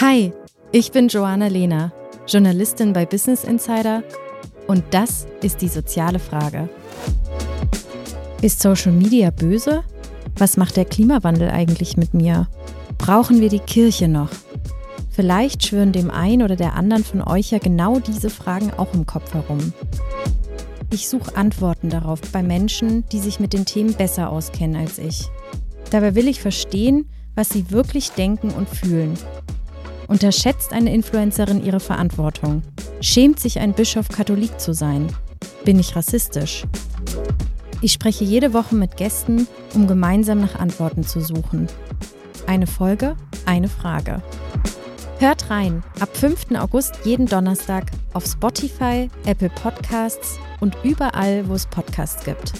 Hi, ich bin Joanna Lehner, Journalistin bei Business Insider und das ist die soziale Frage. Ist Social Media böse? Was macht der Klimawandel eigentlich mit mir? Brauchen wir die Kirche noch? Vielleicht schwören dem einen oder der anderen von euch ja genau diese Fragen auch im Kopf herum. Ich suche Antworten darauf bei Menschen, die sich mit den Themen besser auskennen als ich. Dabei will ich verstehen, was sie wirklich denken und fühlen. Unterschätzt eine Influencerin ihre Verantwortung? Schämt sich ein Bischof Katholik zu sein? Bin ich rassistisch? Ich spreche jede Woche mit Gästen, um gemeinsam nach Antworten zu suchen. Eine Folge, eine Frage. Hört rein, ab 5. August jeden Donnerstag auf Spotify, Apple Podcasts und überall, wo es Podcasts gibt.